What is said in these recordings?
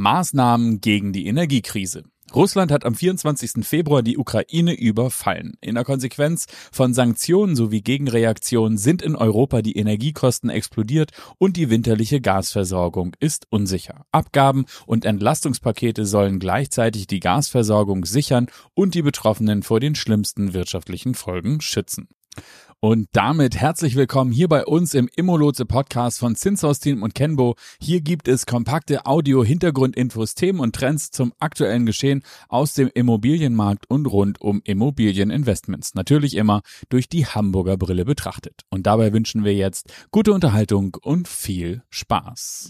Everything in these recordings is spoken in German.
Maßnahmen gegen die Energiekrise. Russland hat am 24. Februar die Ukraine überfallen. In der Konsequenz von Sanktionen sowie Gegenreaktionen sind in Europa die Energiekosten explodiert und die winterliche Gasversorgung ist unsicher. Abgaben und Entlastungspakete sollen gleichzeitig die Gasversorgung sichern und die Betroffenen vor den schlimmsten wirtschaftlichen Folgen schützen. Und damit herzlich willkommen hier bei uns im Immolotse Podcast von Zinshaus Team und Kenbo. Hier gibt es kompakte Audio-Hintergrundinfos, Themen und Trends zum aktuellen Geschehen aus dem Immobilienmarkt und rund um Immobilieninvestments. Natürlich immer durch die Hamburger Brille betrachtet. Und dabei wünschen wir jetzt gute Unterhaltung und viel Spaß.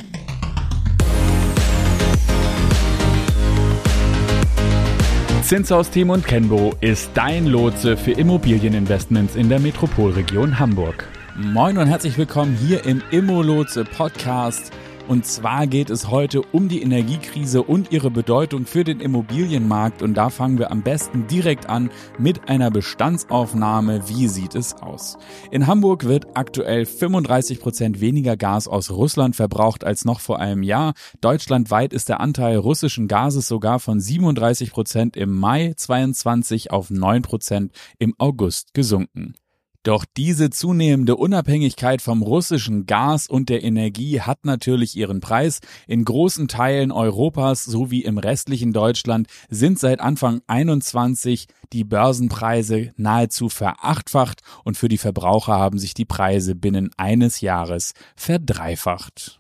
Zinshaus Team und Kenbo ist dein Lotse für Immobilieninvestments in der Metropolregion Hamburg. Moin und herzlich willkommen hier im Immolotse Podcast. Und zwar geht es heute um die Energiekrise und ihre Bedeutung für den Immobilienmarkt. Und da fangen wir am besten direkt an mit einer Bestandsaufnahme. Wie sieht es aus? In Hamburg wird aktuell 35 Prozent weniger Gas aus Russland verbraucht als noch vor einem Jahr. Deutschlandweit ist der Anteil russischen Gases sogar von 37 Prozent im Mai 22 auf 9 Prozent im August gesunken. Doch diese zunehmende Unabhängigkeit vom russischen Gas und der Energie hat natürlich ihren Preis. In großen Teilen Europas sowie im restlichen Deutschland sind seit Anfang 21 die Börsenpreise nahezu verachtfacht und für die Verbraucher haben sich die Preise binnen eines Jahres verdreifacht.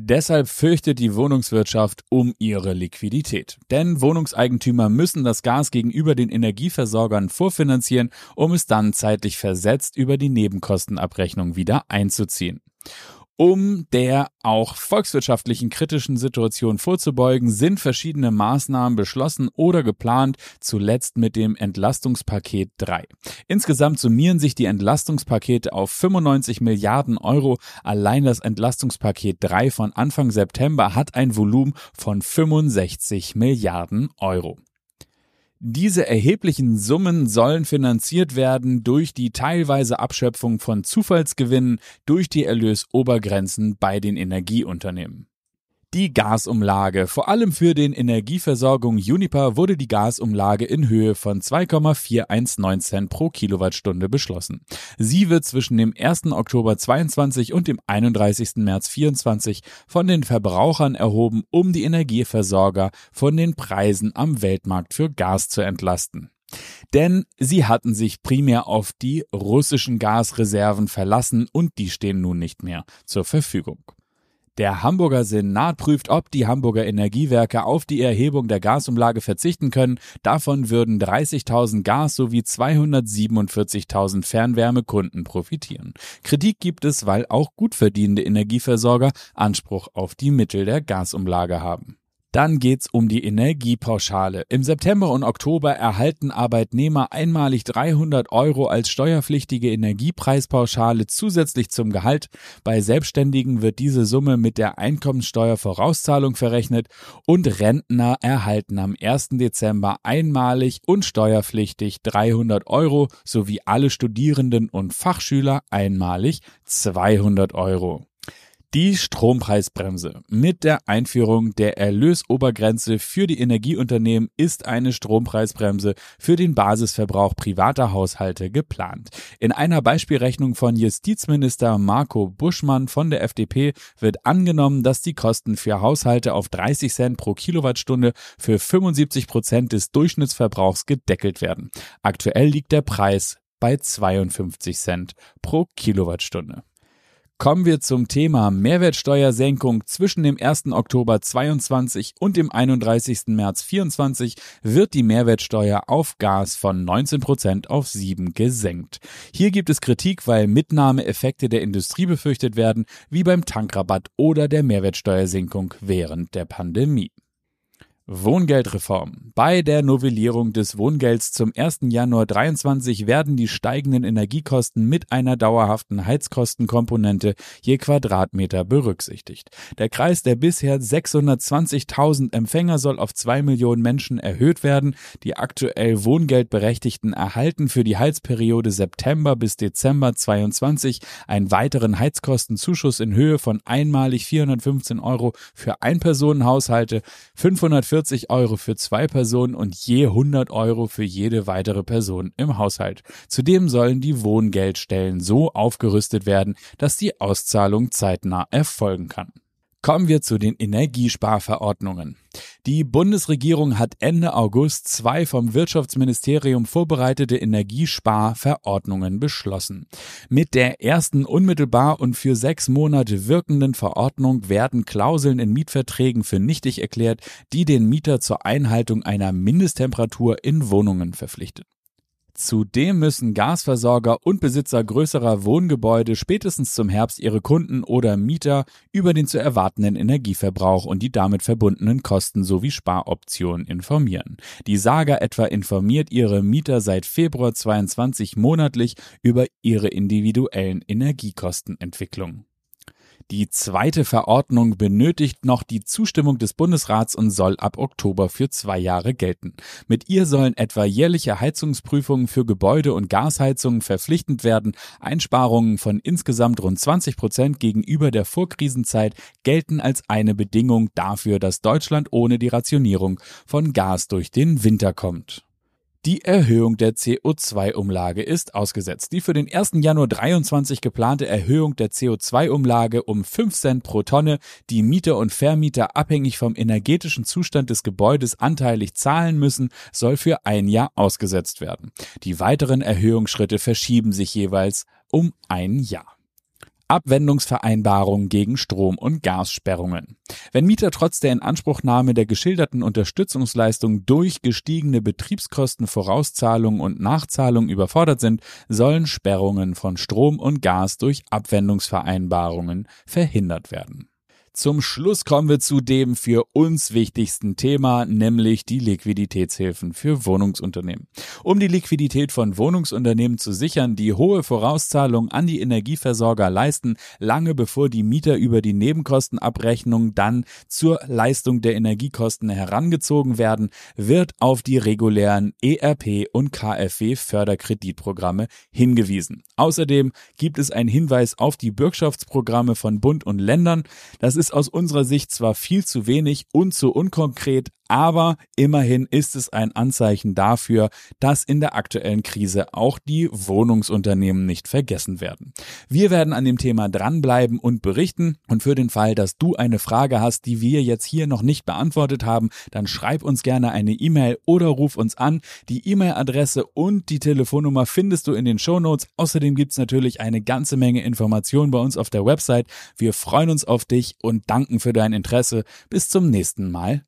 Deshalb fürchtet die Wohnungswirtschaft um ihre Liquidität. Denn Wohnungseigentümer müssen das Gas gegenüber den Energieversorgern vorfinanzieren, um es dann zeitlich versetzt über die Nebenkostenabrechnung wieder einzuziehen. Um der auch volkswirtschaftlichen kritischen Situation vorzubeugen, sind verschiedene Maßnahmen beschlossen oder geplant, zuletzt mit dem Entlastungspaket 3. Insgesamt summieren sich die Entlastungspakete auf 95 Milliarden Euro. Allein das Entlastungspaket 3 von Anfang September hat ein Volumen von 65 Milliarden Euro. Diese erheblichen Summen sollen finanziert werden durch die teilweise Abschöpfung von Zufallsgewinnen durch die Erlösobergrenzen bei den Energieunternehmen. Die Gasumlage. Vor allem für den Energieversorgung Uniper wurde die Gasumlage in Höhe von 2,419 Cent pro Kilowattstunde beschlossen. Sie wird zwischen dem 1. Oktober 22 und dem 31. März 24 von den Verbrauchern erhoben, um die Energieversorger von den Preisen am Weltmarkt für Gas zu entlasten. Denn sie hatten sich primär auf die russischen Gasreserven verlassen und die stehen nun nicht mehr zur Verfügung. Der Hamburger Senat prüft, ob die Hamburger Energiewerke auf die Erhebung der Gasumlage verzichten können. Davon würden 30.000 Gas- sowie 247.000 Fernwärmekunden profitieren. Kritik gibt es, weil auch gut verdienende Energieversorger Anspruch auf die Mittel der Gasumlage haben. Dann geht's um die Energiepauschale. Im September und Oktober erhalten Arbeitnehmer einmalig 300 Euro als steuerpflichtige Energiepreispauschale zusätzlich zum Gehalt. Bei Selbstständigen wird diese Summe mit der Einkommensteuervorauszahlung verrechnet und Rentner erhalten am 1. Dezember einmalig und steuerpflichtig 300 Euro sowie alle Studierenden und Fachschüler einmalig 200 Euro. Die Strompreisbremse. Mit der Einführung der Erlösobergrenze für die Energieunternehmen ist eine Strompreisbremse für den Basisverbrauch privater Haushalte geplant. In einer Beispielrechnung von Justizminister Marco Buschmann von der FDP wird angenommen, dass die Kosten für Haushalte auf 30 Cent pro Kilowattstunde für 75 Prozent des Durchschnittsverbrauchs gedeckelt werden. Aktuell liegt der Preis bei 52 Cent pro Kilowattstunde. Kommen wir zum Thema Mehrwertsteuersenkung. Zwischen dem 1. Oktober 22 und dem 31. März 24 wird die Mehrwertsteuer auf Gas von 19 Prozent auf 7 gesenkt. Hier gibt es Kritik, weil Mitnahmeeffekte der Industrie befürchtet werden, wie beim Tankrabatt oder der Mehrwertsteuersenkung während der Pandemie. Wohngeldreform. Bei der Novellierung des Wohngelds zum 1. Januar 23 werden die steigenden Energiekosten mit einer dauerhaften Heizkostenkomponente je Quadratmeter berücksichtigt. Der Kreis der bisher 620.000 Empfänger soll auf zwei Millionen Menschen erhöht werden. Die aktuell Wohngeldberechtigten erhalten für die Heizperiode September bis Dezember 22 einen weiteren Heizkostenzuschuss in Höhe von einmalig 415 Euro für Einpersonenhaushalte, 540 40 Euro für zwei Personen und je 100 Euro für jede weitere Person im Haushalt. Zudem sollen die Wohngeldstellen so aufgerüstet werden, dass die Auszahlung zeitnah erfolgen kann. Kommen wir zu den Energiesparverordnungen. Die Bundesregierung hat Ende August zwei vom Wirtschaftsministerium vorbereitete Energiesparverordnungen beschlossen. Mit der ersten unmittelbar und für sechs Monate wirkenden Verordnung werden Klauseln in Mietverträgen für nichtig erklärt, die den Mieter zur Einhaltung einer Mindesttemperatur in Wohnungen verpflichtet. Zudem müssen Gasversorger und Besitzer größerer Wohngebäude spätestens zum Herbst ihre Kunden oder Mieter über den zu erwartenden Energieverbrauch und die damit verbundenen Kosten sowie Sparoptionen informieren. Die Saga etwa informiert ihre Mieter seit Februar 22 monatlich über ihre individuellen Energiekostenentwicklungen. Die zweite Verordnung benötigt noch die Zustimmung des Bundesrats und soll ab Oktober für zwei Jahre gelten. Mit ihr sollen etwa jährliche Heizungsprüfungen für Gebäude und Gasheizungen verpflichtend werden. Einsparungen von insgesamt rund 20 Prozent gegenüber der Vorkrisenzeit gelten als eine Bedingung dafür, dass Deutschland ohne die Rationierung von Gas durch den Winter kommt. Die Erhöhung der CO2-Umlage ist ausgesetzt. Die für den 1. Januar 23 geplante Erhöhung der CO2-Umlage um 5 Cent pro Tonne, die Mieter und Vermieter abhängig vom energetischen Zustand des Gebäudes anteilig zahlen müssen, soll für ein Jahr ausgesetzt werden. Die weiteren Erhöhungsschritte verschieben sich jeweils um ein Jahr. Abwendungsvereinbarung gegen Strom- und Gassperrungen. Wenn Mieter trotz der Inanspruchnahme der geschilderten Unterstützungsleistung durch gestiegene Betriebskosten, Vorauszahlungen und Nachzahlungen überfordert sind, sollen Sperrungen von Strom und Gas durch Abwendungsvereinbarungen verhindert werden. Zum Schluss kommen wir zu dem für uns wichtigsten Thema, nämlich die Liquiditätshilfen für Wohnungsunternehmen. Um die Liquidität von Wohnungsunternehmen zu sichern, die hohe Vorauszahlungen an die Energieversorger leisten, lange bevor die Mieter über die Nebenkostenabrechnung dann zur Leistung der Energiekosten herangezogen werden, wird auf die regulären ERP und KfW Förderkreditprogramme hingewiesen. Außerdem gibt es einen Hinweis auf die Bürgschaftsprogramme von Bund und Ländern. Das ist ist aus unserer Sicht zwar viel zu wenig und zu unkonkret, aber immerhin ist es ein Anzeichen dafür, dass in der aktuellen Krise auch die Wohnungsunternehmen nicht vergessen werden. Wir werden an dem Thema dranbleiben und berichten und für den Fall, dass du eine Frage hast, die wir jetzt hier noch nicht beantwortet haben, dann schreib uns gerne eine E-Mail oder ruf uns an. Die E-Mail-Adresse und die Telefonnummer findest du in den Shownotes. Außerdem gibt's natürlich eine ganze Menge Informationen bei uns auf der Website. Wir freuen uns auf dich und danken für dein Interesse. Bis zum nächsten Mal.